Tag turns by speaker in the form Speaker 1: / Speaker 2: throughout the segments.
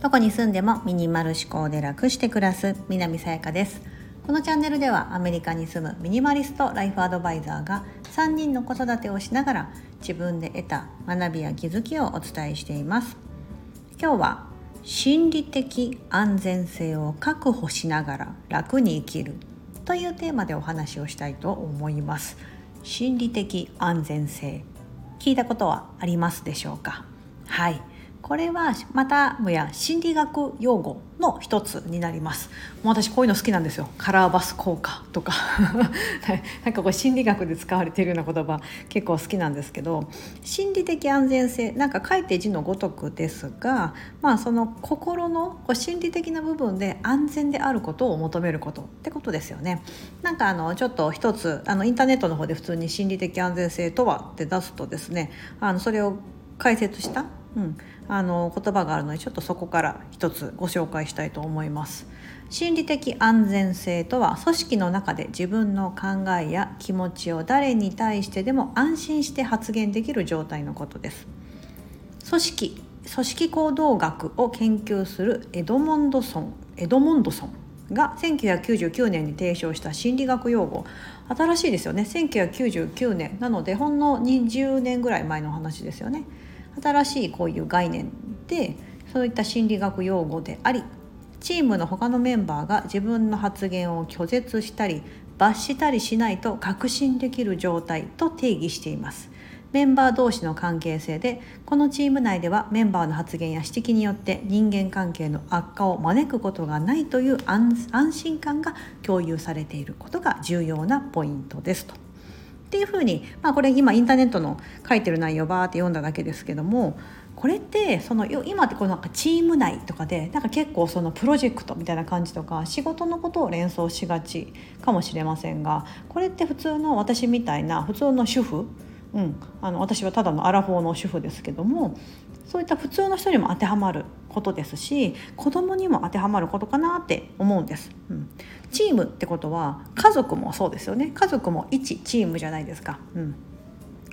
Speaker 1: どこに住んでもミニマル思考で楽して暮らす南さやかです。このチャンネルではアメリカに住むミニマリストライフアドバイザーが3人の子育てをしながら自分で得た学びや気づきをお伝えしています。今日は心理的安全性を確保しながら楽に生きるというテーマでお話をしたいと思います。心理的安全性聞いたことはありますでしょうか？はい。これはまたもや心理学用語の一つになります。もう私こういうの好きなんですよ。カラーバス効果とか。なんかこう心理学で使われているような言葉結構好きなんですけど心理的安全性なんか書いて字のごとくですがまあその心のこう心理的な部分で安全であることを求めることってことですよね。なんかあのちょっと一つあのインターネットの方で普通に心理的安全性とはって出すとですねあのそれを解説した、うん、あの言葉があるのでちょっとそこから一つご紹介したいと思います。心理的安全性とは組織の中で自分の考えや気持ちを誰に対してでも安心して発言できる状態のことです。組織組織行動学を研究するエドモンドソンエドモンドソンが1999年に提唱した心理学用語新しいですよね1999年なのでほんの20年ぐらい前の話ですよね。新しいこういう概念でそういった心理学用語でありチームの他のメンバーが自分の発言を拒絶したり罰したりしないと確信できる状態と定義していますメンバー同士の関係性でこのチーム内ではメンバーの発言や指摘によって人間関係の悪化を招くことがないという安心感が共有されていることが重要なポイントですと。っていうふうに、まあ、これ今インターネットの書いてる内容バーって読んだだけですけどもこれってその今ってこのなんかチーム内とかでなんか結構そのプロジェクトみたいな感じとか仕事のことを連想しがちかもしれませんがこれって普通の私みたいな普通の主婦うん、あの私はただのアラフォーの主婦ですけどもそういった普通の人にも当てはまることですし子供にも当てはまることかなって思うんです。うん、チームってことは家族もそうですよね。家族も一チームじゃないですか。うん、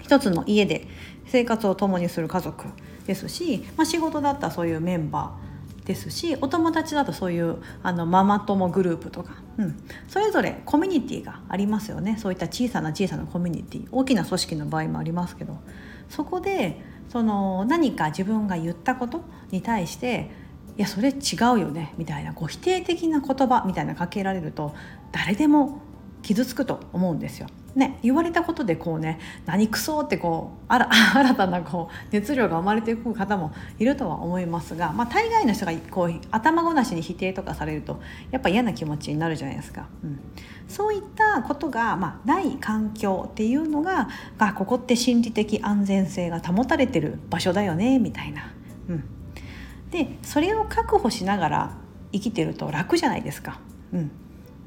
Speaker 1: 一つの家で生活を共にする家族ですし、まあ、仕事だったらそういうメンバーですしお友達だとそういうあのママ友グループとか、うん、それぞれコミュニティがありますよね。そういった小さな小さなコミュニティ。大きな組織の場合もありますけど。そこでその何か自分が言ったことに対していやそれ違うよねみたいなこう否定的な言葉みたいなかけられると誰でも傷つくと思うんですよ。ね、言われたことでこうね何くそってこう 新たなこう熱量が生まれていく方もいるとは思いますが、まあ、大概の人がこう頭ごなしに否定とかされるとやっぱ嫌な気持ちになるじゃないですか。うん、そういったことが、まあ、ない環境っていうのがあここって心理的安全性が保たれてる場所だよねみたいな。うん、でそれを確保しながら生きてると楽じゃないですか。うん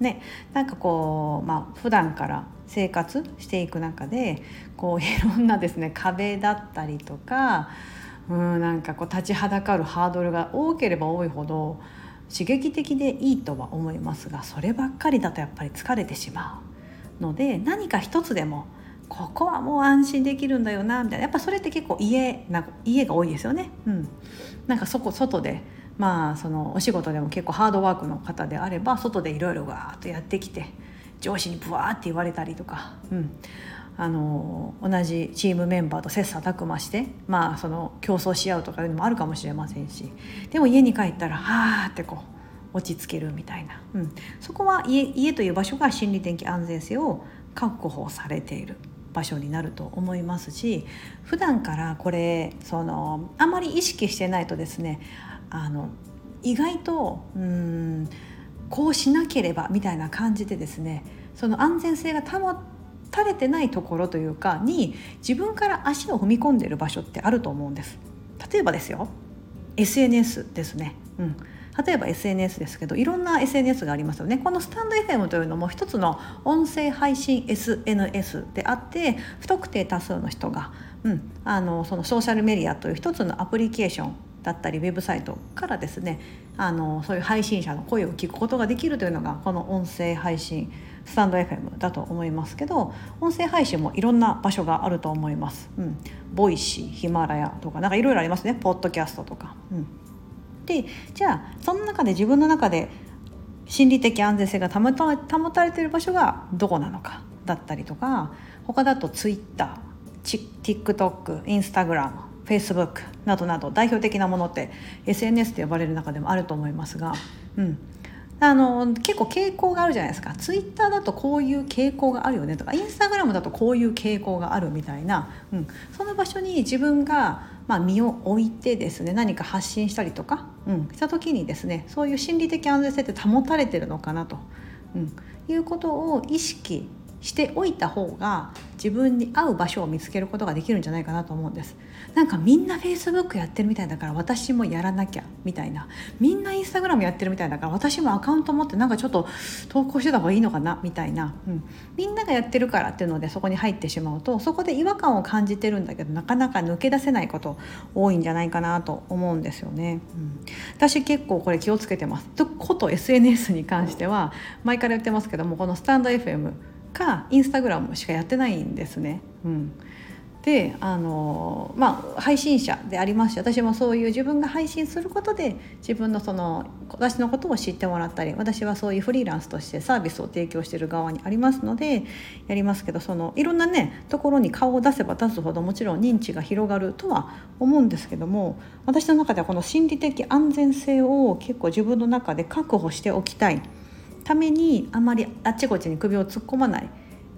Speaker 1: ね、なんかこう、まあ普段から生活していく中でこう いろんなですね壁だったりとかうんなんかこう立ちはだかるハードルが多ければ多いほど刺激的でいいとは思いますがそればっかりだとやっぱり疲れてしまうので何か一つでもここはもう安心できるんだよなみたいなやっぱそれって結構家な家が多いですよね。うん、なんかそこ外でまあそのお仕事でも結構ハードワークの方であれば外でいろいろわーっとやってきて上司にブワーって言われたりとか、うん、あの同じチームメンバーと切磋琢磨してまあその競争し合うとかいうのもあるかもしれませんしでも家に帰ったらはあってこう落ち着けるみたいな、うん、そこは家家という場所が心理的安全性を確保されている場所になると思いますし普段からこれそのあまり意識してないとですねあの意外とうんこうしなければみたいな感じでですねその安全性が保たれてないところというかに自分から足を踏み込んでいる場所ってあると思うんです。例えばですよ SNS ですね、うん、例えば SNS ですけどいろんな SNS がありますよね。このスタンド FM というのも一つの音声配信 SNS であって不特定多数の人が、うん、あのそのソーシャルメディアという一つのアプリケーションだったりウェブサイトからですねあのそういう配信者の声を聞くことができるというのがこの音声配信スタンド FM だと思いますけど音声配信もいろんな場所があると思います。うん、 Voicy Himalaya とかなんかいろいろありますねポッドキャストとか。うん、でじゃあその中で自分の中で心理的安全性が保た保たれている場所がどこなのかだったりとか他だと Twitter、TikTok、Instagram、Facebook などなど代表的なものって SNS と呼ばれる中でもあると思いますが、うん、あの結構傾向があるじゃないですか。ツイッターだとこういう傾向があるよねとかインスタグラムだとこういう傾向があるみたいな、うん、その場所に自分が、まあ、身を置いてですね何か発信したりとか、うん、した時にですねそういう心理的安全性って保たれてるのかなと、うん、いうことを意識しておいた方が自分に合う場所を見つけることができるんじゃないかなと思うんです。なんかみんな Facebook やってるみたいだから私もやらなきゃみたいな。みんな Instagram やってるみたいだから私もアカウント持ってなんかちょっと投稿してた方がいいのかなみたいな、うん、みんながやってるからっていうのでそこに入ってしまうとそこで違和感を感じてるんだけどなかなか抜け出せないこと多いんじゃないかなと思うんですよね、うん、私結構これ気をつけてます。こと SNS に関しては前から言ってますけどもこのスタンド FM かインスタグラムしかやってないんですね。うん、であのまあ配信者でありますし私もそういう自分が配信することで自分のその私のことを知ってもらったり私はそういうフリーランスとしてサービスを提供している側にありますのでやりますけどそのいろんなねところに顔を出せば出すほどもちろん認知が広がるとは思うんですけども私の中ではこの心理的安全性を結構自分の中で確保しておきたい。ためにあまりあっちこっちに首を突っ込まない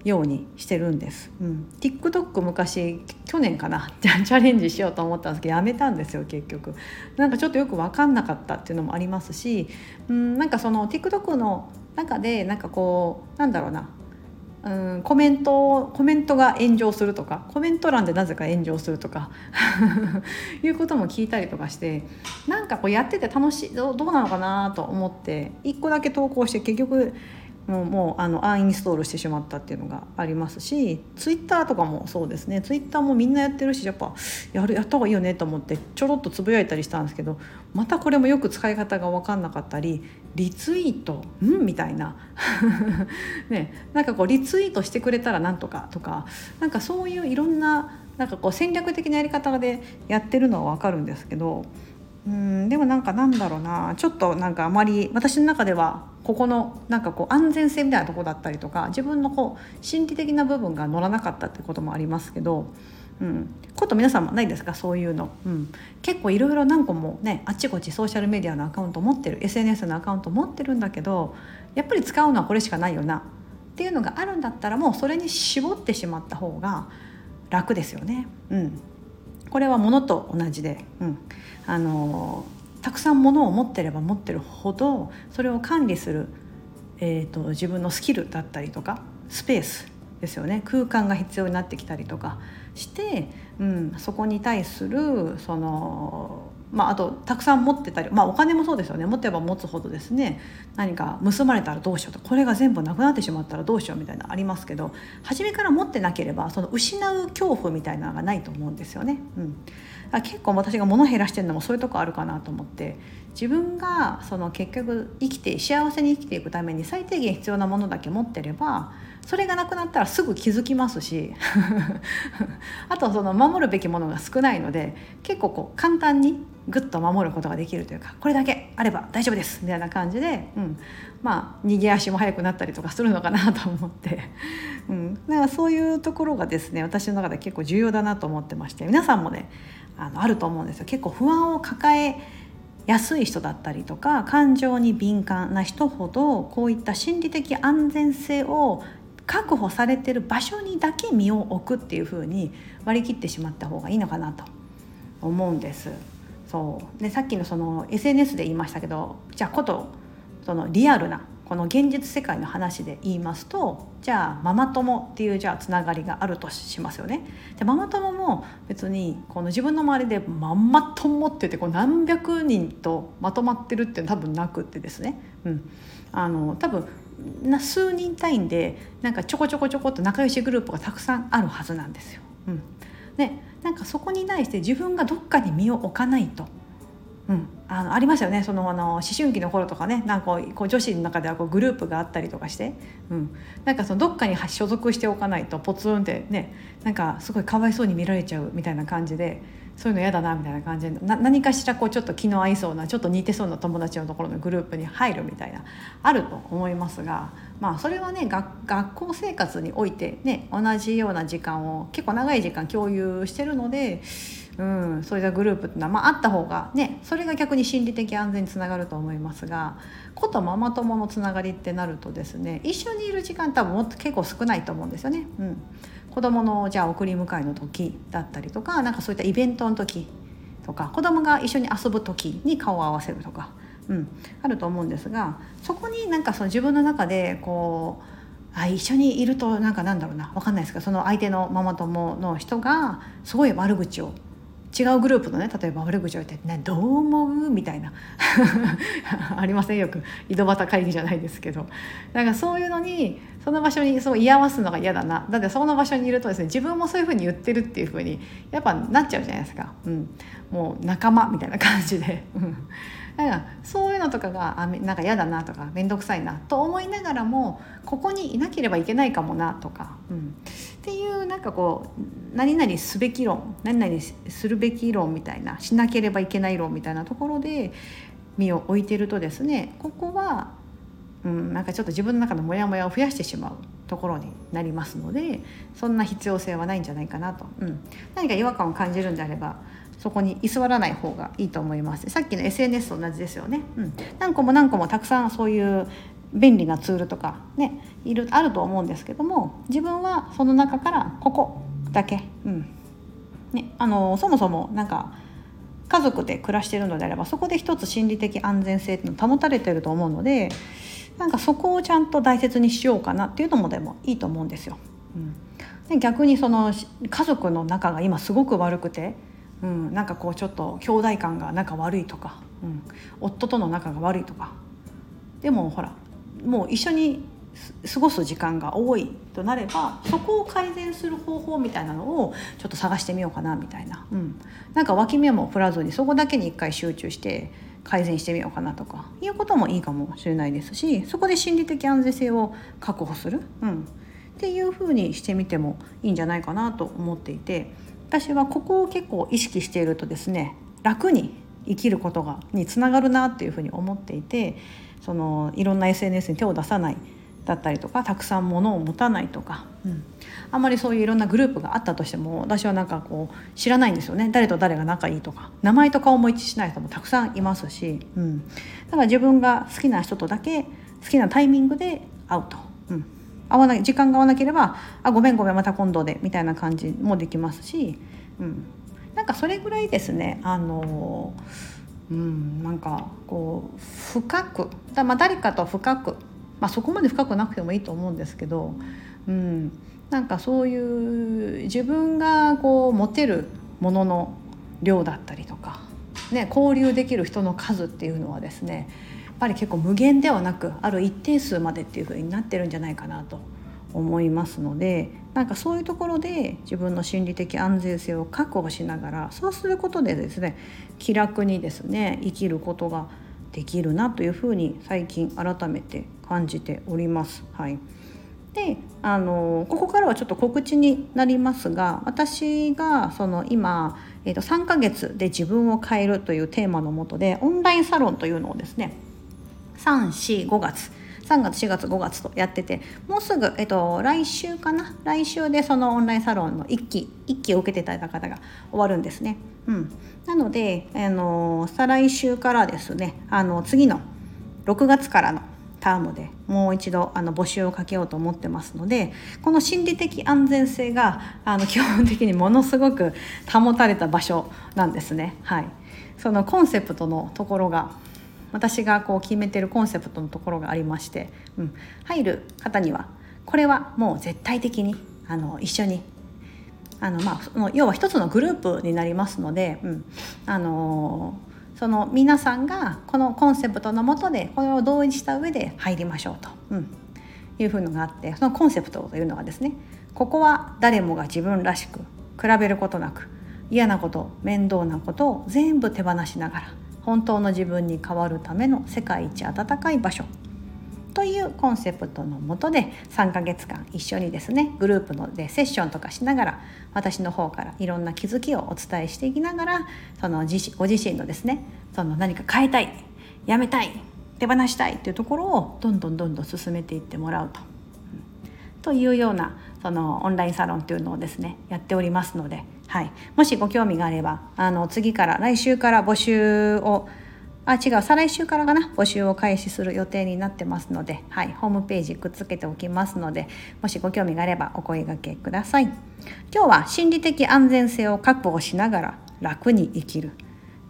Speaker 1: ようにしてるんです、うん、TikTok 昔去年かな チャレンジしようと思ったんですけどやめたんですよ結局。なんかちょっとよく分かんなかったっていうのもありますし、うん、なんかその TikTok の中でなんかこうなんだろうなうんコメントコメントが炎上するとかコメント欄でなぜか炎上するとか いうことも聞いたりとかしてなんかこうやってて楽しいどうなのかなと思って1個だけ投稿して結局もうもうあのアンインストールしてしまったっていうのがありますしツイッターとかもそうですね。ツイッターもみんなやってるしやっぱやるやった方がいいよねと思ってちょろっとつぶやいたりしたんですけどまたこれもよく使い方が分かんなかったりリツイートんみたいな。ねなんかこうリツイートしてくれたらなんとかとかなんかそういういろんななんかこう戦略的なやり方でやってるのは分かるんですけどうんでもなんかなんだろうな。ちょっとなんかあまり私の中ではここのなんかこう安全性みたいなとこだったりとか自分のこう心理的な部分が乗らなかったってこともありますけど、うん、こと皆さんもないですか？そういうの、うん、結構いろいろ何個もねあっちこっちソーシャルメディアのアカウント持ってる SNS のアカウント持ってるんだけどやっぱり使うのはこれしかないよな。っていうのがあるんだったらもうそれに絞ってしまった方が楽ですよね。うん。これは物と同じで、うん、あのたくさん物を持ってれば持ってるほどそれを管理する、えーと、自分のスキルだったりとかスペースですよね。空間が必要になってきたりとかして、うん、そこに対するそのまあ、あとたくさん持ってたり、まあ、お金もそうですよね。持てば持つほどですね。何か盗まれたらどうしようとこれが全部なくなってしまったらどうしようみたいなありますけど初めから持ってなければその失う恐怖みたいなのがないと思うんですよね。うん、結構私が物減らしてるのもそういうとこあるかなと思って自分がその結局生きて幸せに生きていくために最低限必要なものだけ持ってればそれがなくなったらすぐ気づきますし あとその守るべきものが少ないので結構こう簡単にぐっと守ることができるというかこれだけあれば大丈夫ですみたいな感じで、うん、まあ逃げ足も速くなったりとかするのかなと思って、うん、だからそういうところがですね私の中で結構重要だなと思ってまして皆さんもねあのあると思うんですよ。結構不安を抱えやすい人だったりとか感情に敏感な人ほどこういった心理的安全性を確保されてる場所にだけ身を置くっていう風に割り切ってしまった方がいいのかなと思うんです。そうでさっきのその SNS で言いましたけどじゃあことそのリアルなこの現実世界の話で言いますとじゃあママ友っていうじゃあつながりがあるとしますよね。でママ友も別にこの自分の周りでママ友って言ってこう何百人とまとまってるっていうのは多分なくってですね、うん、あの多分な数人単位でなんかちょこちょこちょこっと仲良しグループがたくさんあるはずなんですよ。うん、でなんかそこに対して自分がどっかに身を置かないと、うん、あのありましたよね。そのあの思春期の頃とかね。なんかこう女子の中ではこうグループがあったりとかして、うん、なんかそのどっかに所属しておかないとポツンってね。なんかすごいかわいそうに見られちゃうみたいな感じで。そういうの嫌だなみたいな感じでな何かしらこうちょっと気の合いそうなちょっと似てそうな友達のところのグループに入るみたいなあると思いますがまあそれはね学校生活においてね同じような時間を結構長い時間共有してるので。うん、そういったグループっていうのは、まあ、あった方がねそれが逆に心理的安全につながると思いますが子とママ友のつながりってなるとですね一緒にいる時間多分もっと結構少ないと思うんですよね。うん、子供のじゃあ送り迎えの時だったりとかなんかそういったイベントの時とか子供が一緒に遊ぶ時に顔を合わせるとか、うん、あると思うんですがそこになんかその自分の中でこうあ一緒にいるとなんかなんだろうな分かんないですけどその相手のママ友の人がすごい悪口を違うグループのね例えば悪口を言って「ね、どう思う?」みたいな。ありませんよく井戸端会議じゃないですけど。なんかそういうのにその場所にそう居合わすのが嫌だな。だってその場所にいるとですね自分もそういうふうに言ってるっていうふうにやっぱなっちゃうじゃないですか、うん、もう仲間みたいな感じで。だからそういうのとかがあなんか嫌だなとか面倒くさいなと思いながらもここにいなければいけないかもなとか、うん、っていうなんかこう何々すべき論何々するべき論みたいなしなければいけない論みたいなところで身を置いてるとですねここは、うん、なんかちょっと自分の中のモヤモヤを増やしてしまうところになりますのでそんな必要性はないんじゃないかなと、うん、何か違和感を感じるんであればそこに居座らない方がいいと思います。さっきの SNS と同じですよね、うん、何個も何個もたくさんそういう便利なツールとかねいるあると思うんですけども自分はその中からここだけ、うん。ね、あのそもそもなんか家族で暮らしているのであればそこで一つ心理的安全性っていうの保たれてると思うのでなんかそこをちゃんと大切にしようかなっていうのもでもいいと思うんですよ。うん、で逆にその家族の仲が今すごく悪くてうん、なんかこうちょっと兄弟感が仲悪いとか、うん、夫との仲が悪いとか。でもほらもう一緒に過ごす時間が多いとなればそこを改善する方法みたいなのをちょっと探してみようかなみたいな、うん、なんか脇目も振らずにそこだけに一回集中して改善してみようかなとか。いうこともいいかもしれないですしそこで心理的安全性を確保する、うん、っていうふうにしてみてもいいんじゃないかなと思っていて。私はここを結構意識しているとですね楽に生きることがにつながるなっていうふうに思っていてそのいろんな SNS に手を出さないだったりとかたくさん物を持たないとか、うん、あんまりそういういろんなグループがあったとしても私はなんかこう知らないんですよね。誰と誰が仲いいとか。名前と顔も一致しない人もたくさんいますし、うん、だから自分が好きな人とだけ好きなタイミングで会うと。うん。合わない時間が合わなければ「あごめんごめんまた今度で」みたいな感じもできますし、うん、なんかそれぐらいですねあのうん、なんかこう深くだまあ誰かと深く、まあ、そこまで深くなくてもいいと思うんですけど、うん、なんかそういう自分がこう持てるものの量だったりとか、ね、交流できる人の数っていうのはですねぱり結構無限ではなくある一定数までっていう風になってるんじゃないかなと思いますのでなんかそういうところで自分の心理的安全性を確保しながらそうすることでですね気楽にですね生きることができるなというふうに最近改めて感じております。はいであのここからはちょっと告知になりますが私がその今、えー、と3ヶ月で自分を変えるというテーマのもとでオンラインサロンというのをですね345月3月4月5月とやっててもうすぐ、えっと、来週かな？来週でそのオンラインサロンの1期1期を受けていただいた方が終わるんですね。うん、なので、あの再来週からですねあの次の6月からのタームでもう一度あの募集をかけようと思ってますのでこの心理的安全性があの基本的にものすごく保たれた場所なんですね。はい、そのコンセプトのところが私がこう決めてるコンセプトのところがありまして、うん、入る方にはこれはもう絶対的にあの一緒にあの、まあ、要は一つのグループになりますので、うん、あのその皆さんがこのコンセプトのもとでこれを同意した上で入りましょうと、うん、いうふうのがあってそのコンセプトというのはですねここは誰もが自分らしく比べることなく嫌なこと面倒なことを全部手放しながら本当の自分に変わるための世界一温かい場所というコンセプトのもとで3ヶ月間一緒にですねグループのでセッションとかしながら私の方からいろんな気づきをお伝えしていきながらその自ご自身のですねその何か変えたいやめたい手放したいっていうところをどんどんどんどん進めていってもらうと。というようなそのオンラインサロンというのをですねやっておりますので、はい、もしご興味があればあの次から来週から募集をあ違う再来週からかな？募集を開始する予定になってますので、はい、ホームページくっつけておきますのでもしご興味があればお声がけください。今日は心理的安全性を確保しながら楽に生きる。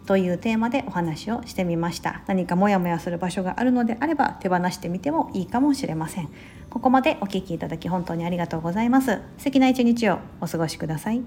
Speaker 1: というテーマでお話をしてみました。何かモヤモヤする場所があるのであれば手放してみてもいいかもしれません。ここまでお聴きいただき本当にありがとうございます。素敵な一日をお過ごしください。